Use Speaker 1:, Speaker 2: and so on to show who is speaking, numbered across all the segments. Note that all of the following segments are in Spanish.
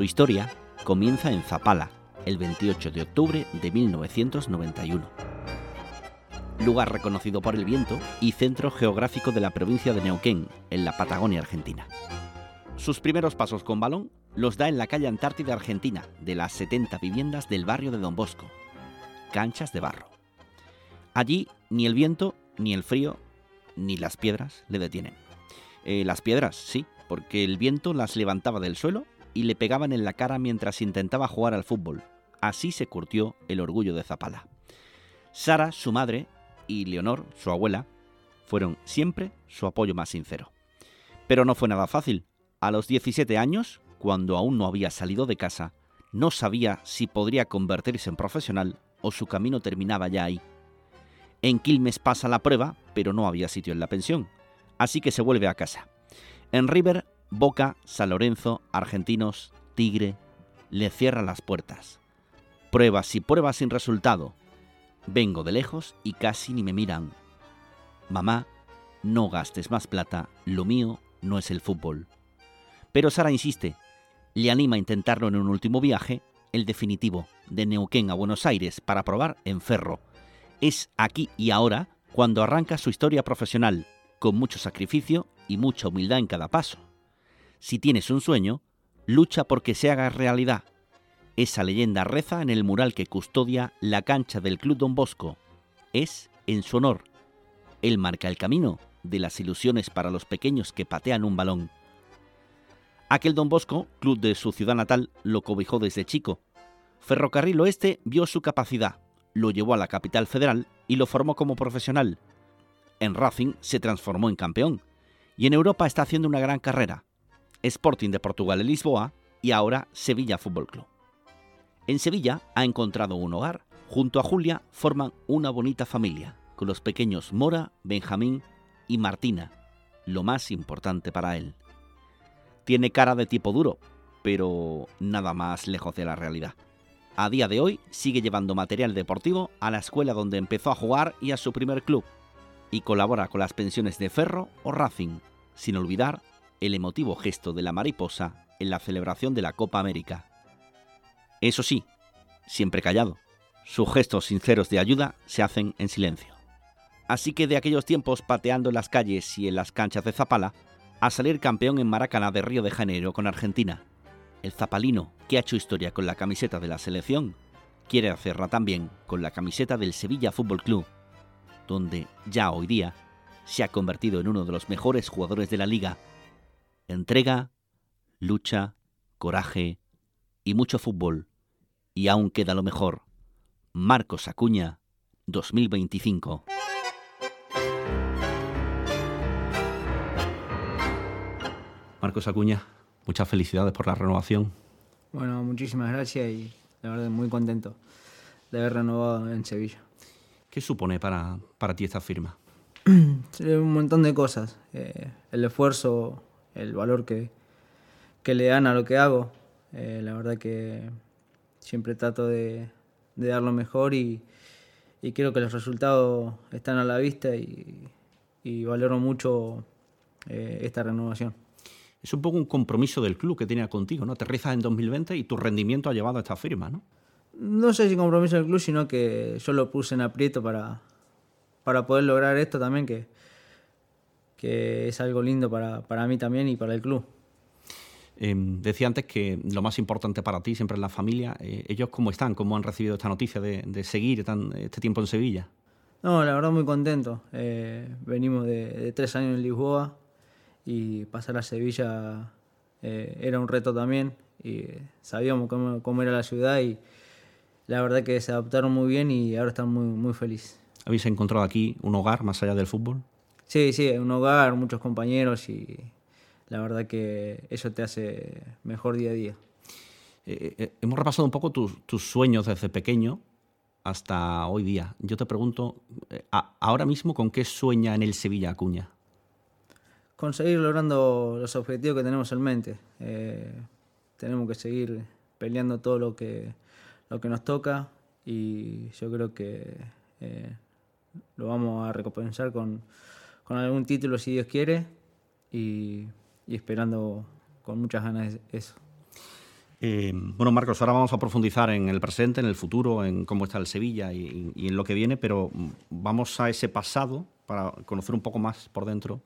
Speaker 1: Su historia comienza en Zapala, el 28 de octubre de 1991. Lugar reconocido por el viento y centro geográfico de la provincia de Neuquén, en la Patagonia Argentina. Sus primeros pasos con balón los da en la calle Antártida Argentina, de las 70 viviendas del barrio de Don Bosco. Canchas de barro. Allí ni el viento, ni el frío, ni las piedras le detienen. Eh, las piedras, sí, porque el viento las levantaba del suelo y le pegaban en la cara mientras intentaba jugar al fútbol. Así se curtió el orgullo de Zapala. Sara, su madre, y Leonor, su abuela, fueron siempre su apoyo más sincero. Pero no fue nada fácil. A los 17 años, cuando aún no había salido de casa, no sabía si podría convertirse en profesional o su camino terminaba ya ahí. En Quilmes pasa la prueba, pero no había sitio en la pensión, así que se vuelve a casa. En River, Boca, San Lorenzo, Argentinos, Tigre, le cierran las puertas. Pruebas y pruebas sin resultado. Vengo de lejos y casi ni me miran. Mamá, no gastes más plata, lo mío no es el fútbol. Pero Sara insiste, le anima a intentarlo en un último viaje, el definitivo, de Neuquén a Buenos Aires para probar en Ferro, es aquí y ahora cuando arranca su historia profesional, con mucho sacrificio y mucha humildad en cada paso. Si tienes un sueño, lucha porque se haga realidad. Esa leyenda reza en el mural que custodia la cancha del Club Don Bosco. Es en su honor. Él marca el camino de las ilusiones para los pequeños que patean un balón. Aquel Don Bosco, club de su ciudad natal, lo cobijó desde chico. Ferrocarril Oeste vio su capacidad, lo llevó a la capital federal y lo formó como profesional. En Racing se transformó en campeón y en Europa está haciendo una gran carrera. Sporting de Portugal en Lisboa y ahora Sevilla Fútbol Club. En Sevilla ha encontrado un hogar. Junto a Julia forman una bonita familia, con los pequeños Mora, Benjamín y Martina, lo más importante para él. Tiene cara de tipo duro, pero nada más lejos de la realidad. A día de hoy sigue llevando material deportivo a la escuela donde empezó a jugar y a su primer club, y colabora con las pensiones de Ferro o Racing, sin olvidar el emotivo gesto de la mariposa en la celebración de la Copa América. Eso sí, siempre callado. Sus gestos sinceros de ayuda se hacen en silencio. Así que de aquellos tiempos pateando en las calles y en las canchas de Zapala, a salir campeón en Maracaná de Río de Janeiro con Argentina, el zapalino, que ha hecho historia con la camiseta de la selección, quiere hacerla también con la camiseta del Sevilla Fútbol Club, donde ya hoy día se ha convertido en uno de los mejores jugadores de la liga. Entrega, lucha, coraje y mucho fútbol. Y aún queda lo mejor. Marcos Acuña, 2025. Marcos Acuña, Muchas felicidades por la renovación.
Speaker 2: Bueno, muchísimas gracias y la verdad muy contento de haber renovado en Sevilla.
Speaker 1: ¿Qué supone para, para ti esta firma?
Speaker 2: Un montón de cosas. Eh, el esfuerzo, el valor que, que, le dan a lo que hago. Eh, la verdad que siempre trato de, de dar lo mejor y, y, creo que los resultados están a la vista y, y valoro mucho eh, esta renovación
Speaker 1: es un poco un compromiso del club que tenía contigo, ¿no? Aterrizas en 2020 y tu rendimiento ha llevado a esta firma, ¿no?
Speaker 2: No sé si compromiso del club, sino que yo lo puse en aprieto para, para poder lograr esto también, que, que es algo lindo para, para mí también y para el club.
Speaker 1: Em, decía antes que lo más importante para ti siempre es la familia. Eh, ¿Ellos cómo están? ¿Cómo han recibido esta noticia de, de seguir tan, este tiempo en Sevilla?
Speaker 2: No, la verdad muy contento. Eh, venimos de, de, tres años en Lisboa, y pasar a Sevilla eh, era un reto también y sabíamos cómo, era la ciudad y la verdad que se adaptaron muy bien y ahora están muy, muy felices.
Speaker 1: ¿Habéis encontrado aquí un hogar más allá del fútbol?
Speaker 2: Sí, sí, un hogar, muchos compañeros y la verdad que eso te hace mejor día a día.
Speaker 1: Eh, eh, hemos repasado un poco tus, tus, sueños desde pequeño hasta hoy día. Yo te pregunto, ahora mismo, ¿con qué sueña en el Sevilla Acuña?
Speaker 2: conseguir logrando los objetivos que tenemos en mente. Eh, tenemos que seguir peleando todo lo que, lo que nos toca y yo creo que eh, lo vamos a recompensar con, con, algún título si Dios quiere y, y, esperando con muchas ganas eso.
Speaker 1: Eh, bueno, Marcos, ahora vamos a profundizar en el presente, en el futuro, en cómo está el Sevilla y, en lo que viene, pero mm, vamos a ese pasado para conocer un poco más por dentro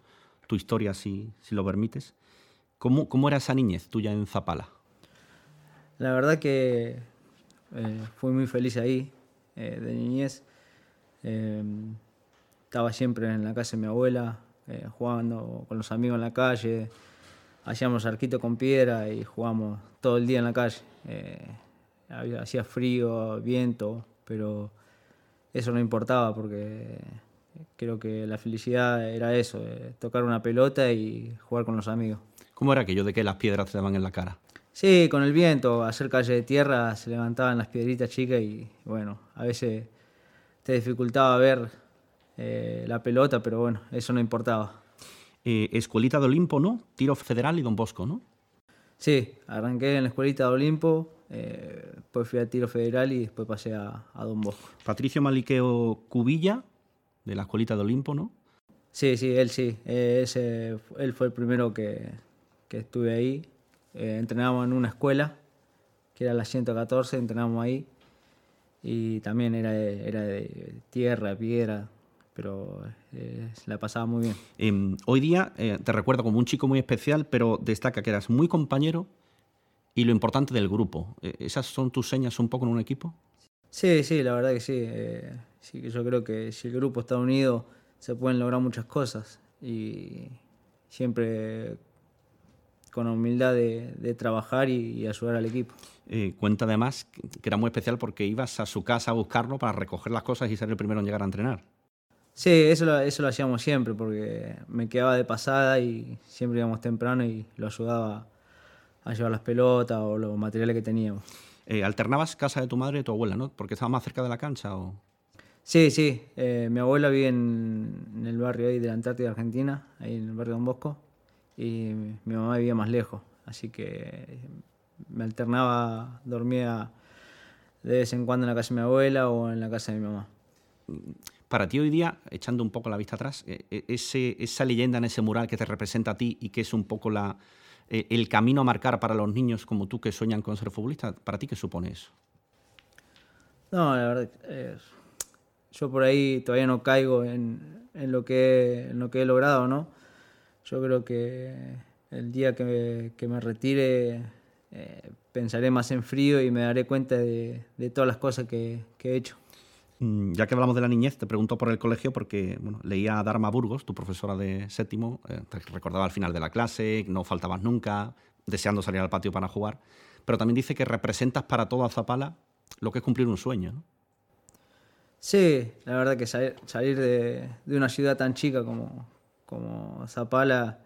Speaker 1: tu historia, si, si lo permites. ¿Cómo, ¿Cómo, era esa niñez tuya en Zapala?
Speaker 2: La verdad que eh, fui muy feliz ahí, eh, de niñez. Estaba siempre en la casa de mi abuela, jugando con los amigos en la calle, hacíamos arquito con piedra y jugamos todo el día en la calle. Eh, hacía frío, viento, pero eso no importaba porque creo que la felicidad era eso, eh, tocar una pelota y jugar con los amigos.
Speaker 1: ¿Cómo era aquello de que las piedras te daban en la cara?
Speaker 2: Sí, con el viento, hacer calle de tierra, se levantaban las piedritas chicas y bueno, a veces te dificultaba ver eh, la pelota, pero bueno, eso no importaba.
Speaker 1: Eh, escuelita de Olimpo, ¿no? Tiro Federal y Don Bosco, ¿no?
Speaker 2: Sí, arranqué en la Escuelita de Olimpo, eh, después fui a Tiro Federal y después pasé a, Don Bosco.
Speaker 1: Patricio Maliqueo Cubilla, de la Escuelita de Olimpo, ¿no?
Speaker 2: Sí, sí, él sí. Eh, ese, él fue el primero que, que estuve ahí. entrenábamos en una escuela, que era la 114, entrenábamos ahí. Y también era era de tierra, piedra, pero eh, la pasaba muy bien.
Speaker 1: Em, hoy día eh, te recuerdo como un chico muy especial, pero destaca que eras muy compañero y lo importante del grupo. Eh, ¿Esas son tus señas un poco en un equipo?
Speaker 2: Sí, sí, la verdad que sí. sí yo creo que si el grupo está unido se pueden lograr muchas cosas y siempre con humildad de, trabajar y, ayudar al equipo.
Speaker 1: cuenta además que era muy especial porque ibas a su casa a buscarlo para recoger las cosas y ser el primero en llegar a entrenar.
Speaker 2: Sí, eso lo, eso lo hacíamos siempre porque me quedaba de pasada y siempre íbamos temprano y lo ayudaba a llevar las pelotas o los materiales que teníamos.
Speaker 1: Eh, ¿Alternabas casa de tu madre y de tu abuela, no? Porque estaba más cerca de la cancha o...
Speaker 2: Sí, sí. Eh, mi abuela vive en, el barrio ahí de la Antártida Argentina, ahí en el barrio Don Bosco, y mi mamá vivía más lejos, así que me alternaba, dormía de vez en cuando en la casa de mi abuela o en la casa de mi mamá.
Speaker 1: Para ti hoy día, echando un poco la vista atrás, eh, eh, ese, esa leyenda en ese mural que te representa a ti y que es un poco la, eh, el camino a marcar para los niños como tú que sueñan con ser futbolista, ¿para ti qué supone eso?
Speaker 2: No, la verdad, yo por ahí todavía no caigo en, lo, que, en lo que he logrado, ¿no? Yo creo que el día que me, retire pensaré más en frío y me daré cuenta de, todas las cosas que he hecho.
Speaker 1: Mm, ya que hablamos de la niñez, te pregunto por el colegio porque bueno, leía a Dharma Burgos, tu profesora de séptimo, eh, recordaba al final de la clase, no faltabas nunca, deseando salir al patio para jugar, pero también dice que representas para toda Zapala lo que es cumplir un sueño.
Speaker 2: Sí, la verdad que salir, de, una ciudad tan chica como, como Zapala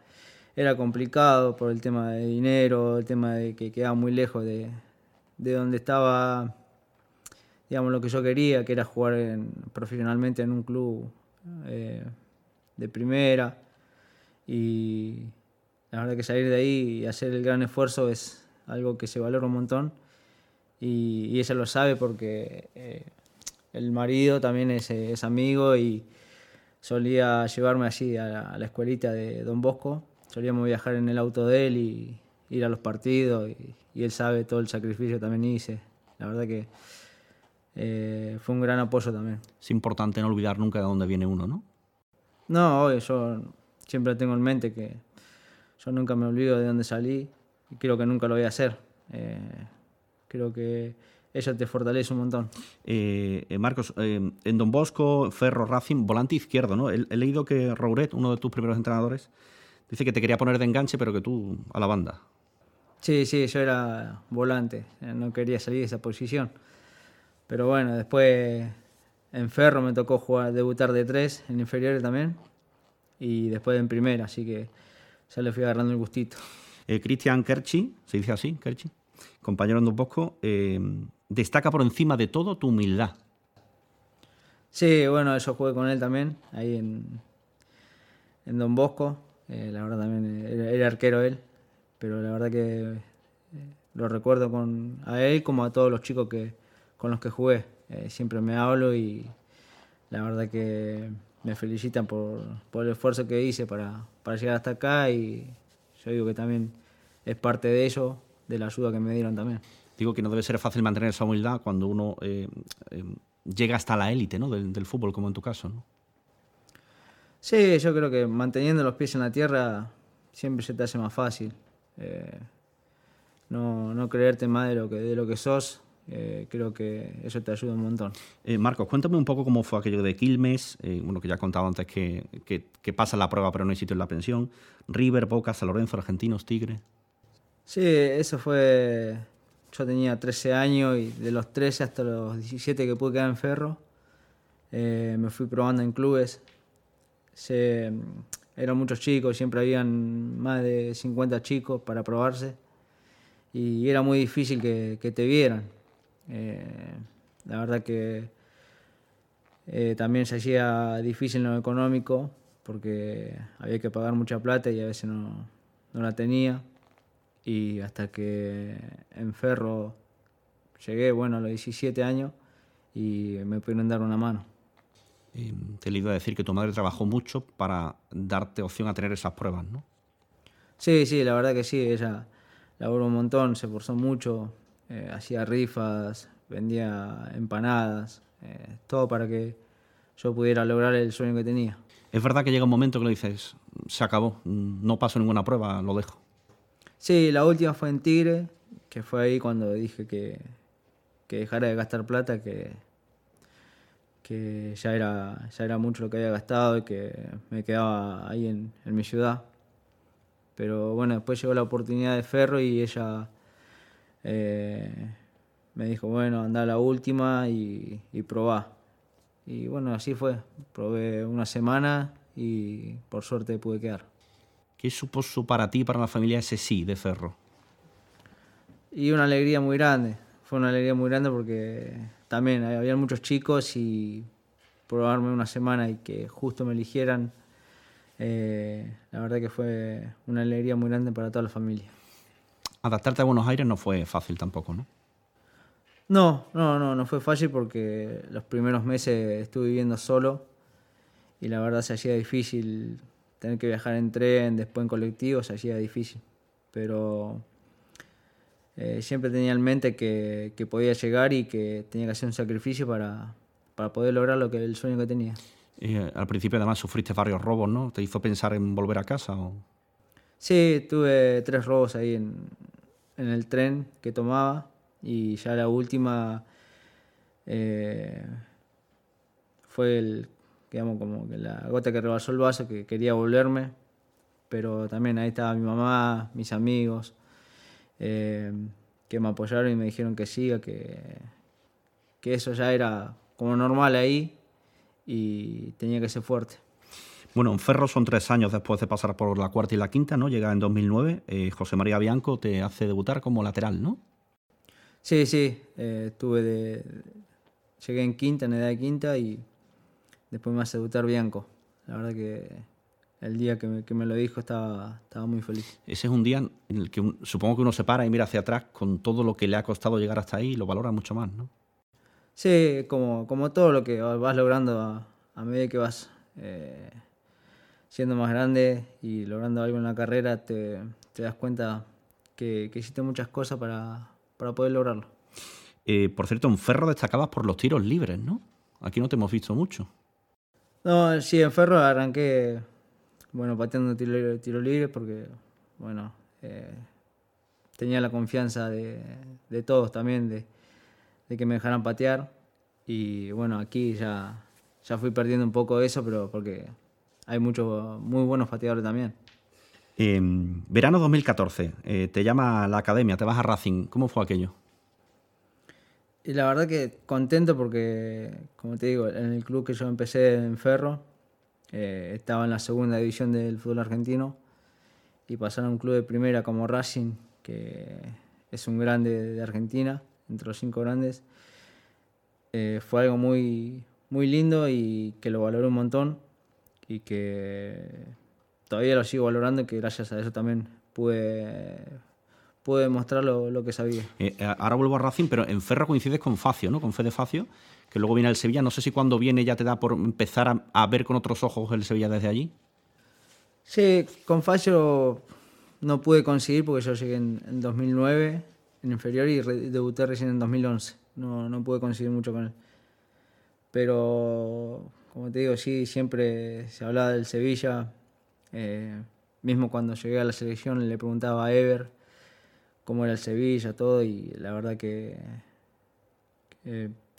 Speaker 2: era complicado por el tema de dinero, el tema de que quedaba muy lejos de, de donde estaba digamos, lo que yo quería, que era jugar profesionalmente en un club eh, de primera. Y la verdad que salir de ahí y hacer el gran esfuerzo es algo que se valora un montón. Y, ella lo sabe porque eh, el marido también es, es, amigo y solía llevarme allí a la, escuelita de Don Bosco. Solíamos viajar en el auto de él y ir a los partidos y, y él sabe todo el sacrificio que también hice. La verdad que eh, fue un gran apoyo también.
Speaker 1: Es importante no olvidar nunca de dónde viene uno, ¿no?
Speaker 2: No, yo siempre tengo en mente que yo nunca me olvido de dónde salí y creo que nunca lo voy a hacer. Eh, creo que eso te fortalece un montón.
Speaker 1: Eh, Marcos, en Don Bosco, Ferro, Racing, volante izquierdo, ¿no? He, leído que Rouret, uno de tus primeros entrenadores, dice que te quería poner de enganche, pero que tú a la banda.
Speaker 2: Sí, sí, yo era volante, no quería salir de esa posición. Pero bueno, después en Ferro me tocó jugar, debutar de tres, en inferiores también, y después en primera, así que ya le fui agarrando el gustito.
Speaker 1: Eh, Cristian Kerchi, se dice así, Kerchi, compañero en Don Bosco, eh, destaca por encima de todo tu humildad.
Speaker 2: Sí, bueno, yo jugué con él también, ahí en, en Don Bosco. Eh, la verdad también era, arquero él, pero la verdad que lo recuerdo con, a él como a todos los chicos que, con los que jugué. Eh, siempre me hablo y la verdad que me felicitan por, el esfuerzo que hice para, llegar hasta acá y yo digo que también es parte de ello de la ayuda que me dieron también.
Speaker 1: Digo que no debe ser fácil mantener esa humildad cuando uno eh, eh, llega hasta la élite ¿no? del, fútbol, como en tu caso. ¿no?
Speaker 2: Sí, yo creo que manteniendo los pies en la tierra siempre se te hace más fácil. No, no, creerte más de lo que, de lo que sos, creo que eso te ayuda un montón.
Speaker 1: Marcos, cuéntame un poco cómo fue aquello de Quilmes, bueno, que ya he contado antes que, que, que, pasa la prueba pero no hay sitio en la pensión, River, Boca, San Lorenzo, Argentinos, Tigre.
Speaker 2: Sí, eso fue yo tenía 13 años y de los 13 hasta los 17 que pude quedar en Ferro, eh, me fui probando en clubes. Se, eran muchos chicos, siempre habían más de 50 chicos para probarse y era muy difícil que, te vieran. Eh, la verdad que eh, también se hacía difícil en lo económico porque había que pagar mucha plata y a veces no, no la tenía y hasta que en Ferro llegué, bueno, a los 17 años y me pudieron dar una mano.
Speaker 1: te le iba a decir que tu madre trabajó mucho para darte opción a tener esas pruebas, ¿no?
Speaker 2: Sí, sí, la verdad que sí, ella laboró un montón, se esforzó mucho, eh, hacía rifas, vendía empanadas, eh, todo para que yo pudiera lograr el sueño que tenía.
Speaker 1: Es verdad que llega un momento que lo dices, se acabó, no paso ninguna prueba, lo dejo.
Speaker 2: Sí, la última fue en Tigre, que fue ahí cuando dije que, dejara de gastar plata, que, que ya, era, ya era mucho lo que había gastado y que me quedaba ahí en, mi ciudad. Pero bueno, después llegó la oportunidad de Ferro y ella eh, me dijo, bueno, anda a la última y, y probá. Y bueno, así fue. Probé una semana y por suerte pude quedar.
Speaker 1: ¿Qué supuso para ti y para la familia ese sí de Ferro?
Speaker 2: Y una alegría muy grande. Fue una alegría muy grande porque también había muchos chicos y probarme una semana y que justo me eligieran, eh, la verdad que fue una alegría muy grande para toda la familia.
Speaker 1: Adaptarte a Buenos Aires no fue fácil tampoco, ¿no?
Speaker 2: No, no, no, no fue fácil porque los primeros meses estuve viviendo solo y la verdad se hacía difícil tener que viajar en tren, después en colectivo, se hacía difícil. Pero eh, siempre tenía en mente que, podía llegar y que tenía que hacer un sacrificio para, poder lograr lo que el sueño que tenía.
Speaker 1: Eh, al principio además sufriste varios robos, ¿no? ¿Te hizo pensar en volver a casa? O...
Speaker 2: Sí, tuve tres robos ahí en, en el tren que tomaba y ya la última eh, fue el digamos, como que la gota que rebasó el vaso, que quería volverme, pero también ahí estaba mi mamá, mis amigos, eh, que me apoyaron y me dijeron que siga, que, que eso ya era como normal ahí y tenía que ser fuerte.
Speaker 1: Bueno, en Ferro son tres años después de pasar por la cuarta y la quinta, ¿no? Llega en 2009. Eh, José María Bianco te hace debutar como lateral, ¿no?
Speaker 2: Sí, sí. Eh, de... Llegué en quinta, en edad de quinta, y después me hace debutar Bianco. La verdad que el día que me, lo dijo estaba, estaba muy feliz.
Speaker 1: Ese es un día en el que supongo que uno se para y mira hacia atrás con todo lo que le ha costado llegar hasta ahí y lo valora mucho más, ¿no?
Speaker 2: Sí, como, como todo lo que vas logrando a, medida que vas eh, siendo más grande y logrando algo en la carrera, te, das cuenta que, hiciste muchas cosas para, poder lograrlo.
Speaker 1: Eh, por cierto, en Ferro destacabas por los tiros libres, ¿no? Aquí no te hemos visto mucho.
Speaker 2: No, sí, en Ferro arranqué, bueno, pateando tiro, tiro libre porque, bueno, eh, tenía la confianza de, todos también, de, que me dejaran patear. Y bueno, aquí ya, ya fui perdiendo un poco eso, pero porque hay muchos muy buenos pateadores también.
Speaker 1: verano 2014, eh, te llama la academia, te vas a Racing. ¿Cómo fue aquello?
Speaker 2: Y la verdad que contento porque, como te digo, en el club que yo empecé en Ferro, eh, estaba en la segunda división del fútbol argentino y pasar a un club de primera como Racing, que es un grande de Argentina, entre los cinco grandes, eh, fue algo muy, muy lindo y que lo valoré un montón y que todavía lo sigo valorando y que gracias a eso también pude pude demostrar lo, que sabía.
Speaker 1: Eh, eh, ahora vuelvo a Racing, pero en Ferro coincides con Facio, ¿no? Con Fede Facio, que luego viene al Sevilla. No sé si cuando viene ya te da por empezar a, ver con otros ojos el Sevilla desde allí.
Speaker 2: Sí, con Facio no pude conseguir porque yo llegué en, 2009 en inferior y debuté recién en 2011. No, no pude conseguir mucho con él. Pero, como te digo, sí, siempre se hablaba del Sevilla. Eh, mismo cuando llegué a la selección le preguntaba a Ever cómo era el Sevilla, todo, y la verdad que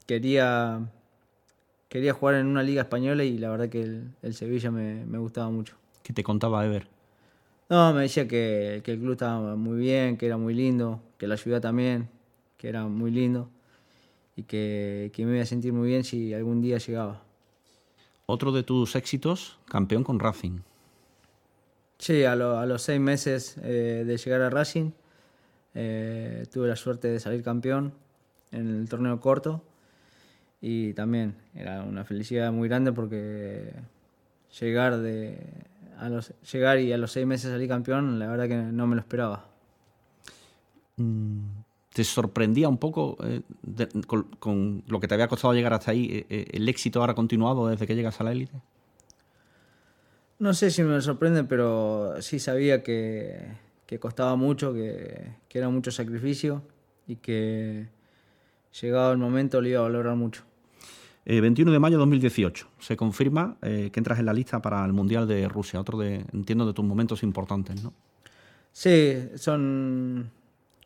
Speaker 2: quería, quería jugar en una liga española y la verdad que el, Sevilla me, me, gustaba mucho.
Speaker 1: ¿Qué te contaba Ever?
Speaker 2: No, me decía que, que, el club estaba muy bien, que era muy lindo, que la ciudad también, que era muy lindo y que, que me iba a sentir muy bien si algún día llegaba.
Speaker 1: Otro de tus éxitos, campeón con Racing.
Speaker 2: Sí, a, a los seis meses eh, de llegar a Racing eh, tuve la suerte de salir campeón en el torneo corto y también era una felicidad muy grande porque llegar de a los llegar y a los seis meses salir campeón la verdad que no me lo esperaba
Speaker 1: mm, te sorprendía un poco eh, con, lo que te había costado llegar hasta ahí eh, eh, el éxito ahora continuado desde que llegas a la élite
Speaker 2: no sé si me sorprende pero sí sabía que, que costaba mucho que, que era mucho sacrificio y que llegado el momento lo iba a valorar mucho
Speaker 1: 21 eh, de mayo de 2018. Se confirma que entras en la lista para el Mundial de Rusia, otro de, entiendo, de tus momentos importantes, ¿no?
Speaker 2: Sí, son.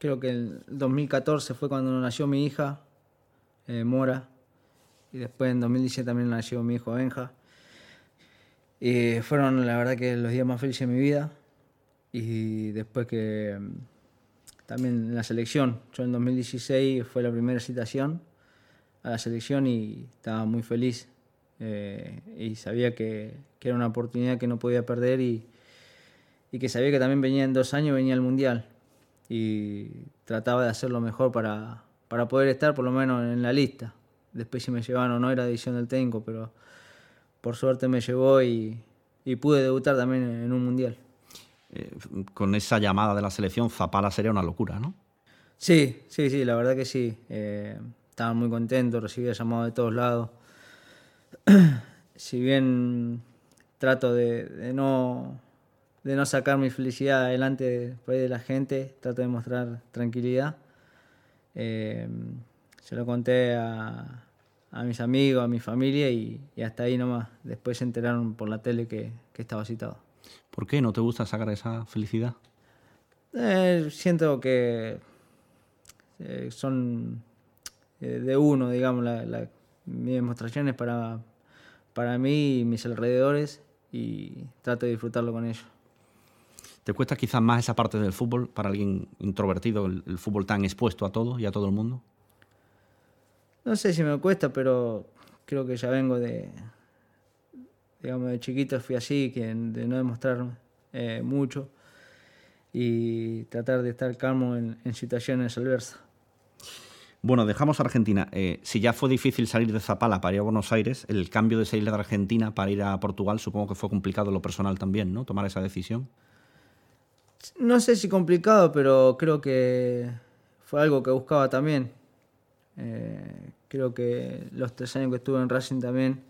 Speaker 2: Creo que el 2014 fue cuando nació mi hija, eh, Mora, y después en 2017 también nació mi hijo Benja. Y fueron, la verdad, que los días más felices de mi vida. Y después que. También en la selección, yo en 2016 fue la primera citación a la selección y estaba muy feliz eh, y sabía que, que, era una oportunidad que no podía perder y, y, que sabía que también venía en dos años, venía al Mundial y trataba de hacerlo mejor para, para poder estar por lo menos en la lista. Después si me llevaban o no era decisión del técnico, pero por suerte me llevó y, y pude debutar también en un Mundial.
Speaker 1: Eh, con esa llamada de la selección, Zapala sería una locura, ¿no?
Speaker 2: Sí, sí, sí, la verdad que sí. Eh, estaba muy contento, recibía llamados de todos lados. si bien trato de, no, de no sacar mi felicidad adelante de la gente, trato de mostrar tranquilidad. Eh, se lo conté a, a, mis amigos, a mi familia y, hasta ahí nomás. Después se enteraron por la tele que, que estaba citado.
Speaker 1: ¿Por qué no te gusta sacar esa felicidad?
Speaker 2: Eh, siento que eh, son eh, de uno, digamos, la, la, mi demostración es para, para mí y mis alrededores y trato de disfrutarlo con ellos.
Speaker 1: ¿Te cuesta quizás más esa parte del fútbol para alguien introvertido, el, fútbol tan expuesto a todo y a todo el mundo?
Speaker 2: No sé si me cuesta, pero creo que ya vengo de, digamos, de chiquito fui así, que de no demostrar eh, mucho y tratar de estar calmo en, en situaciones adversas.
Speaker 1: Bueno, dejamos Argentina. Eh, si ya fue difícil salir de Zapala para ir a Buenos Aires, el cambio de salir de Argentina para ir a Portugal supongo que fue complicado en lo personal también, ¿no? Tomar esa decisión.
Speaker 2: No sé si complicado, pero creo que fue algo que buscaba también. Eh, creo que los tres años que estuve en Racing también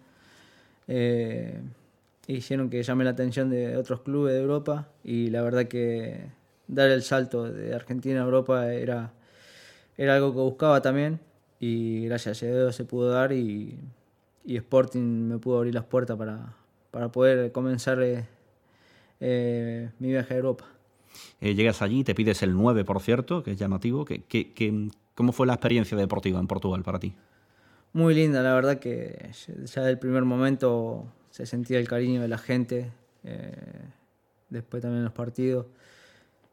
Speaker 2: eh, hicieron que llame la atención de otros clubes de Europa y la verdad que dar el salto de Argentina a Europa era era algo que buscaba también y gracias a Dios se pudo dar y, Sporting me pudo abrir las puertas para, para poder comenzar eh, mi viaje a Europa.
Speaker 1: Eh, llegas allí, te pides el 9, por cierto, que es llamativo. ¿Qué, qué, cómo fue la experiencia deportiva en Portugal para ti?
Speaker 2: Muy linda, la verdad que ya del primer momento se sentía el cariño de la gente, después también los partidos.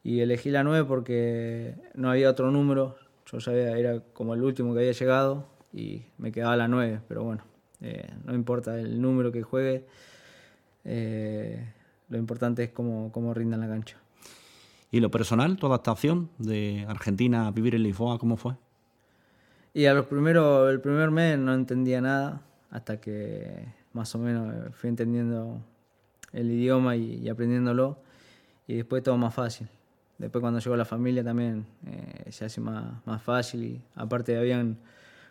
Speaker 2: Y elegí la 9 porque no había otro número, yo sabía, era como el último que había llegado y me quedaba la 9, pero bueno, eh, no importa el número que juegue, eh, lo importante es cómo, cómo rinda en la cancha.
Speaker 1: ¿Y lo personal, tu adaptación de Argentina a vivir en Lisboa, cómo fue?
Speaker 2: Y a los primeros, el primer mes no entendía nada, hasta que más o menos fui entendiendo el idioma y aprendiéndolo, y después todo más fácil. Después cuando llegó la familia también eh, se hace más, más, fácil y aparte habían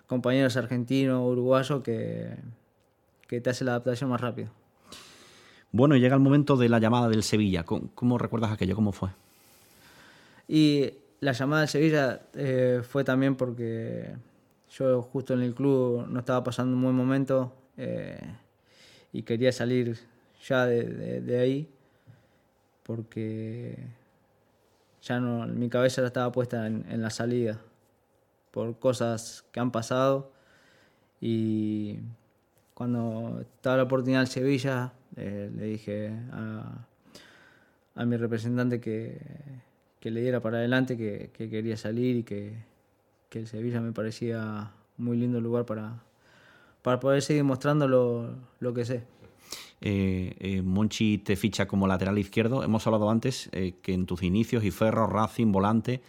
Speaker 2: compañeros argentinos, uruguayos que, que te hace la adaptación más rápido.
Speaker 1: Bueno, llega el momento de la llamada del Sevilla. ¿Cómo, recuerdas aquello? ¿Cómo fue?
Speaker 2: Y la llamada de Sevilla eh, fue también porque yo justo en el club no estaba pasando un buen momento eh, y quería salir ya de, ahí porque ya no, mi cabeza ya estaba puesta en, la salida por cosas que han pasado. Y cuando estaba la oportunidad en Sevilla eh, le dije a, a mi representante que, que le diera para adelante, que, quería salir y que, el Sevilla me parecía muy lindo lugar para, para poder seguir mostrando lo, que sé.
Speaker 1: Eh, eh, Monchi te ficha como lateral izquierdo. Hemos hablado antes eh, que en tus inicios y Ferro, Racing, volante.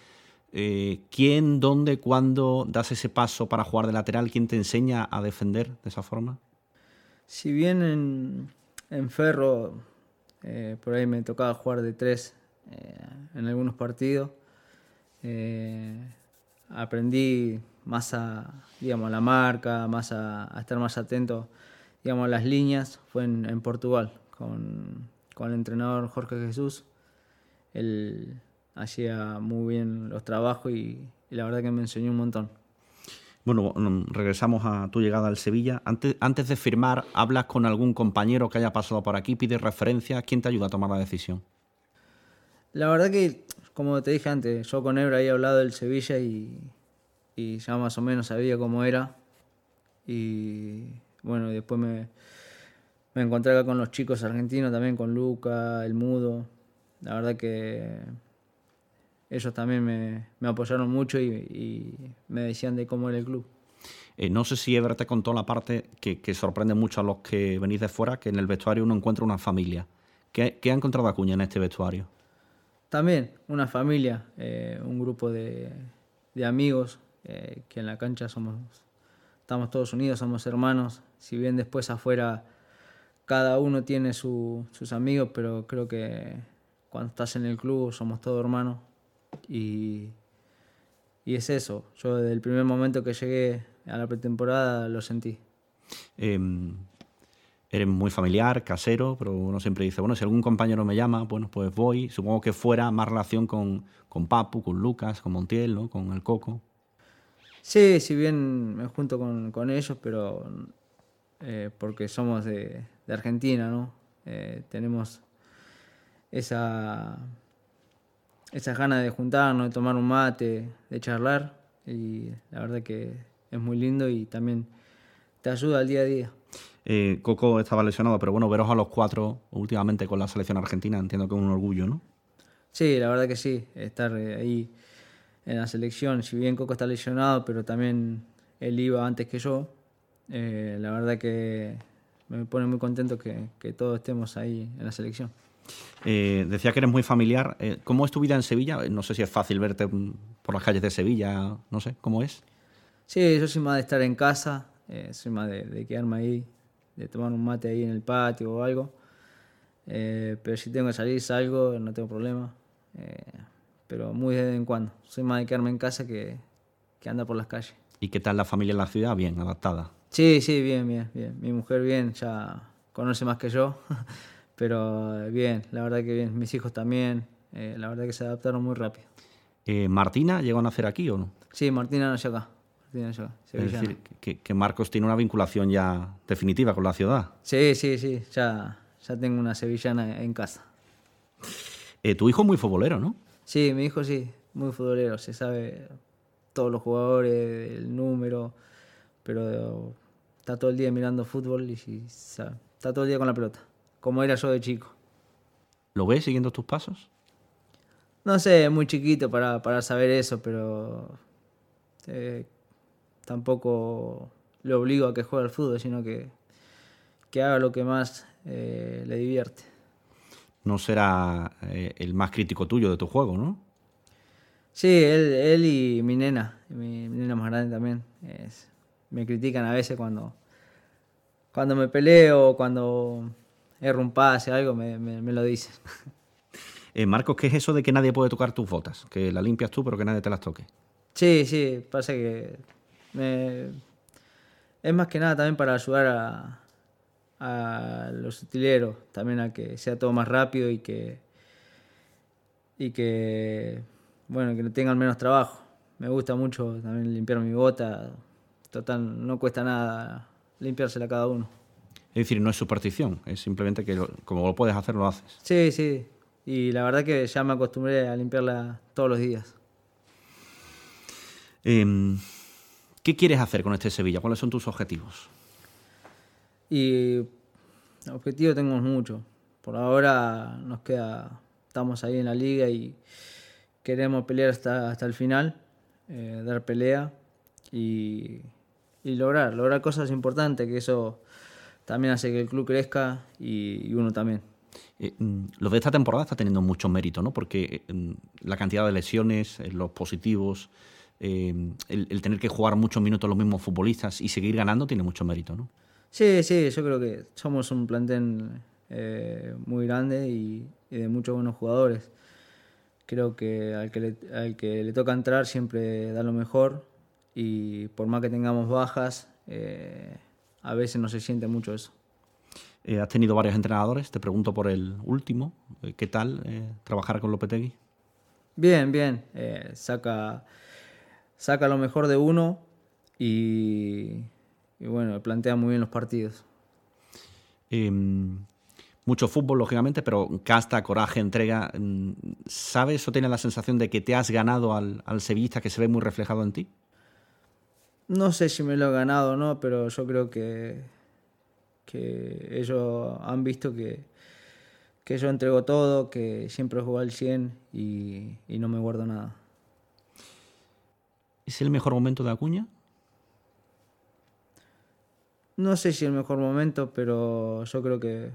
Speaker 1: ¿Quién, dónde, cuándo das ese paso para jugar de lateral? ¿Quién te enseña a defender de esa forma?
Speaker 2: Si bien en, en Ferro por ahí me tocaba jugar de tres eh, en algunos partidos. Eh, aprendí más a, digamos, la marca, más a, estar más atento digamos, a las líneas. Fue en, Portugal con, el entrenador Jorge Jesús. Él hacía muy bien los trabajos y, la verdad que me enseñó un montón.
Speaker 1: Bueno, regresamos a tu llegada al Sevilla. Antes, antes de firmar, ¿hablas con algún compañero que haya pasado por aquí? ¿Pides referencia? ¿Quién te ayuda a tomar la decisión?
Speaker 2: La verdad que, como te dije antes, yo con Ebra había hablado del Sevilla y, ya más o menos sabía cómo era. Y bueno, después me, me encontré acá con los chicos argentinos también, con Luca, el Mudo. La verdad que ellos también me, apoyaron mucho y, me decían de cómo era el club.
Speaker 1: Eh, no sé si Ebra te contó la parte que, sorprende mucho a los que venís de fuera, que en el vestuario uno encuentra una familia. ¿Qué, qué ha encontrado Acuña en este vestuario?
Speaker 2: También una familia, eh, un grupo de, amigos eh, que en la cancha somos, estamos todos unidos, somos hermanos. Si bien después afuera cada uno tiene sus amigos, pero creo que cuando estás en el club somos todos hermanos. Y, y es eso. Yo desde el primer momento que llegué a la pretemporada lo sentí.
Speaker 1: Em, eres muy familiar, casero, pero uno siempre dice, bueno, si algún compañero me llama, bueno, pues voy. Supongo que fuera más relación con, con Papu, con Lucas, con Montiel. Con el Coco.
Speaker 2: Sí, si bien me junto con, ellos, pero eh, porque somos de, Argentina, ¿no? Eh, tenemos esa, esa ganas de juntarnos, de tomar un mate, de charlar, y la verdad que es muy lindo y también te ayuda al día a día.
Speaker 1: Eh, Coco estaba lesionado, pero bueno, veros a los cuatro últimamente con la selección argentina, entiendo que es un orgullo, ¿no?
Speaker 2: Sí, la verdad que sí, estar eh, ahí en la selección, si bien Coco está lesionado, pero también él iba antes que yo, eh, la verdad que me pone muy contento que, todos estemos ahí en la selección.
Speaker 1: decía que eres muy familiar. ¿Cómo es tu vida en Sevilla? No sé si es fácil verte por las calles de Sevilla, no sé, ¿cómo es?
Speaker 2: Sí, yo soy más de estar en casa, soy más de, de quedarme ahí de tomar un mate ahí en el patio o algo. Eh, pero si tengo que salir, salgo, no tengo problema. Eh, pero muy de vez en cuando. Soy más de quedarme en casa que, que andar por las calles.
Speaker 1: ¿Y qué tal la familia en la ciudad? Bien, adaptada.
Speaker 2: Sí, sí, bien, bien, bien. Mi mujer bien, ya conoce más que yo, pero bien, la verdad que bien. Mis hijos también, eh, la verdad que se adaptaron muy rápido.
Speaker 1: ¿Martina llegó a nacer aquí o no?
Speaker 2: Sí, Martina nació acá
Speaker 1: es decir, que, Marcos tiene una vinculación ya definitiva con la ciudad.
Speaker 2: Sí, sí, sí, ya, ya tengo una sevillana en casa.
Speaker 1: Eh, tu hijo es muy futbolero, ¿no?
Speaker 2: Sí, mi hijo sí, muy futbolero, se sabe todos los jugadores, el número, pero está todo el día mirando fútbol y está todo el día con la pelota, como era yo de chico.
Speaker 1: ¿Lo ves siguiendo tus pasos?
Speaker 2: No sé, muy chiquito para, para saber eso, pero eh, tampoco le obligo a que juegue al fútbol, sino que, que haga lo que más eh, le divierte.
Speaker 1: No será eh, el más crítico tuyo de tu juego, ¿no?
Speaker 2: Sí, él, él y mi nena, mi, nena más grande también, me critican a veces cuando, cuando me peleo, cuando erro un pase, algo, me, me, lo dicen.
Speaker 1: Eh, Marcos, ¿qué es eso de que nadie puede tocar tus botas? Que las limpias tú, pero que nadie te las toque.
Speaker 2: Sí, sí, pasa que es más que nada también para ayudar a, los utileros, también a que sea todo más rápido y que, y que bueno, que no tengan menos trabajo. Me gusta mucho también limpiar mi bota. Total, no cuesta nada limpiársela cada uno.
Speaker 1: Es decir, no es superstición, es simplemente que como lo puedes hacer, lo haces.
Speaker 2: Sí, sí. Y la verdad que ya me acostumbré a limpiarla todos los días.
Speaker 1: Em, ¿Qué quieres hacer con este Sevilla? ¿Cuáles son tus objetivos?
Speaker 2: Y objetivos tengo muchos. Por ahora nos queda, estamos ahí en la liga y queremos pelear hasta, hasta el final, eh, dar pelea y, y, lograr, lograr cosas importantes, que eso también hace que el club crezca y, uno también.
Speaker 1: Eh, mm, lo de esta temporada está teniendo mucho mérito, ¿no? Porque eh, la cantidad de lesiones, los positivos, el, el, tener que jugar muchos minutos los mismos futbolistas y seguir ganando tiene mucho mérito, ¿no?
Speaker 2: Sí, sí, yo creo que somos un plantel eh, muy grande y, de muchos buenos jugadores. Creo que al que, le, al que le toca entrar siempre da lo mejor y por más que tengamos bajas, eh, a veces no se siente mucho eso.
Speaker 1: Eh, has tenido varios entrenadores, te pregunto por el último, ¿qué tal trabajar con Lopetegui?
Speaker 2: Bien, bien, saca, saca lo mejor de uno y y bueno, plantea muy bien los partidos.
Speaker 1: Em, mucho fútbol, lógicamente, pero casta, coraje, entrega. Mm, ¿Sabes o tienes la sensación de que te has ganado al, al sevillista que se ve muy reflejado en ti?
Speaker 2: No sé si me lo he ganado o no, pero yo creo que, que ellos han visto que, que yo entrego todo, que siempre juego al 100 y, y no me guardo nada.
Speaker 1: ¿Es el mejor momento de Acuña?
Speaker 2: No sé si el mejor momento, pero yo creo que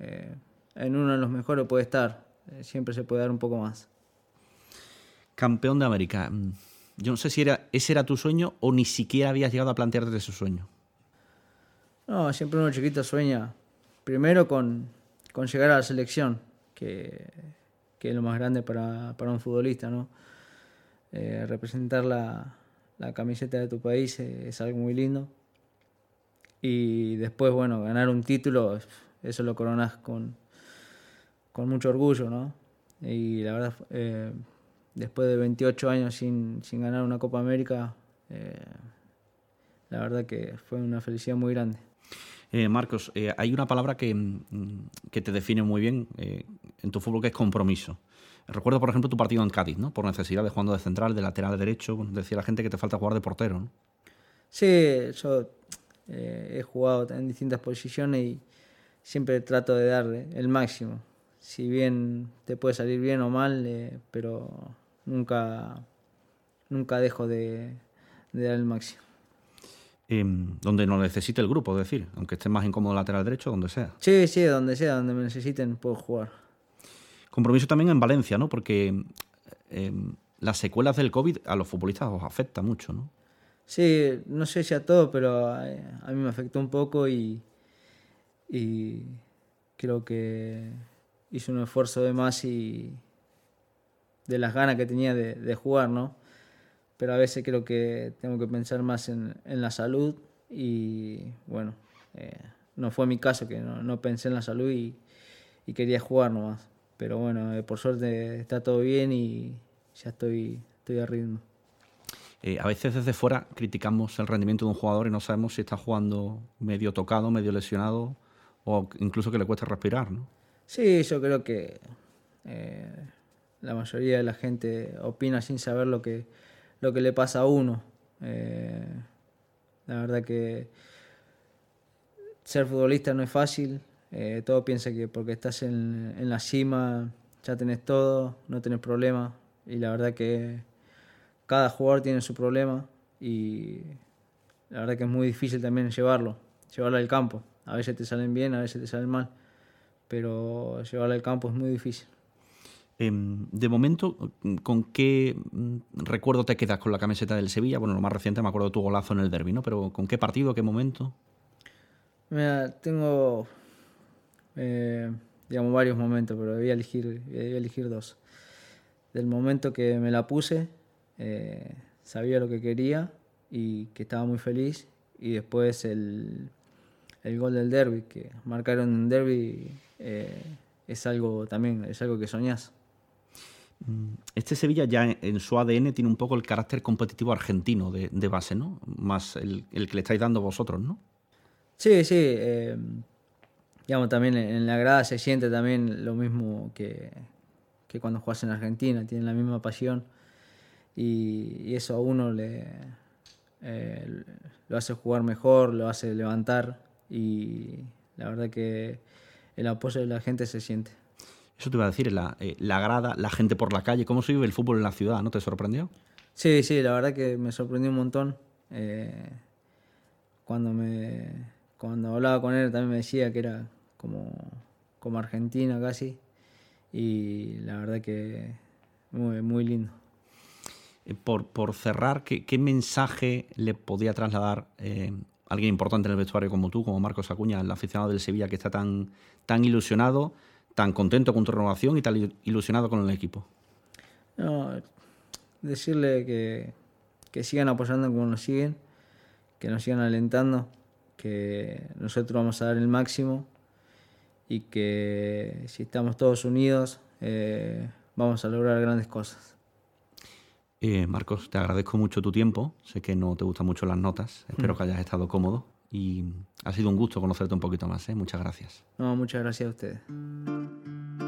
Speaker 2: eh, en uno de los mejores puede estar. Eh, siempre se puede dar un poco más.
Speaker 1: Campeón de América. Mm, yo no sé si era, ese era tu sueño o ni siquiera habías llegado a plantearte ese sueño.
Speaker 2: No, siempre uno chiquito sueña. Primero con, con llegar a la selección, que, que es lo más grande para, para un futbolista, ¿no? Eh, representar la, la, camiseta de tu país es algo muy lindo y después, bueno, ganar un título, eso lo coronas con, con mucho orgullo, ¿no? Y la verdad, eh, después de 28 años sin, sin ganar una Copa América, eh, la verdad que fue una felicidad muy grande.
Speaker 1: Eh, Marcos, hay una palabra que, mm, que, te define muy bien en tu fútbol que es compromiso. Recuerdo, por ejemplo, tu partido en Cádiz, ¿no? Por necesidad de jugando de central, de lateral de derecho. Decía la gente que te falta jugar de portero, ¿no?
Speaker 2: Sí, yo eh, he jugado en distintas posiciones y siempre trato de darle el máximo. Si bien te puede salir bien o mal, eh, pero nunca, nunca dejo de, dar el máximo.
Speaker 1: Em, donde no necesite el grupo, es decir, aunque esté más incómodo lateral derecho, donde sea.
Speaker 2: Sí, sí, donde sea, donde me necesiten, puedo jugar.
Speaker 1: Compromiso también en Valencia, ¿no? Porque em, las secuelas del COVID a los futbolistas os afecta mucho, ¿no?
Speaker 2: Sí, no sé si a todo, pero a, mí me afectó un poco y, creo que hice un esfuerzo de más y de las ganas que tenía de, jugar, ¿no? Pero a veces creo que tengo que pensar más en, la salud y bueno, eh, no fue mi caso que no, pensé en la salud y, quería jugar nomás. Pero bueno, eh, por suerte está todo bien y ya estoy, estoy a ritmo.
Speaker 1: Eh, a veces desde fuera criticamos el rendimiento de un jugador y no sabemos si está jugando medio tocado, medio lesionado o incluso que le cuesta respirar, ¿no?
Speaker 2: Sí, yo creo que eh, la mayoría de la gente opina sin saber lo que, lo que le pasa a uno. La verdad que ser futbolista no es fácil. Todo piensa que porque estás en, en la cima ya tenés todo, no tenés problema. Y la verdad que cada jugador tiene su problema y la verdad que es muy difícil también llevarlo, llevarlo al campo. A veces te salen bien, a veces te salen mal, pero llevarlo al campo es muy difícil.
Speaker 1: Em, de momento, ¿con qué mm, recuerdo te quedas con la camiseta del Sevilla? Bueno, lo más reciente me acuerdo tu golazo en el derby, ¿no? Pero ¿con qué partido, qué momento?
Speaker 2: Mira, tengo, eh, digamos, varios momentos, pero voy a elegir, voy a elegir dos. Del momento que me la puse, eh, sabía lo que quería y que estaba muy feliz. Y después el, el gol del derby, que marcaron en derby, eh, es algo también, es algo que soñás.
Speaker 1: Mm, este Sevilla ya en su ADN tiene un poco el carácter competitivo argentino de, base, ¿no? Más el, que le estáis dando vosotros, ¿no?
Speaker 2: Sí, sí. Eh, digamos, también en la grada se siente también lo mismo que, cuando juegas en Argentina, tienen la misma pasión y, eso a uno le eh, lo hace jugar mejor, lo hace levantar y la verdad que el apoyo de la gente se siente.
Speaker 1: Eso te iba a decir, la, eh, la grada, la gente por la calle, ¿cómo se vive el fútbol en la ciudad? ¿No te sorprendió?
Speaker 2: Sí, sí, la verdad que me sorprendió un montón. Eh, cuando me cuando hablaba con él también me decía que era como, como Argentina casi. Y la verdad que muy, muy lindo.
Speaker 1: Eh, por, por cerrar, ¿qué, ¿qué, mensaje le podía trasladar alguien importante en el vestuario como tú, como Marcos Acuña, el aficionado del Sevilla que está tan, tan ilusionado? tan contento con tu renovación y tan ilusionado con el equipo?
Speaker 2: decirle que, que sigan apoyando como nos siguen, que nos sigan alentando, que nosotros vamos a dar el máximo y que si estamos todos unidos eh, vamos a lograr grandes cosas.
Speaker 1: Eh, Marcos, te agradezco mucho tu tiempo. Sé que no te gustan mucho las notas. Espero mm. que hayas estado cómodo y ha sido un gusto conocerte un poquito más. ¿eh? Muchas gracias.
Speaker 2: No, muchas gracias a ustedes.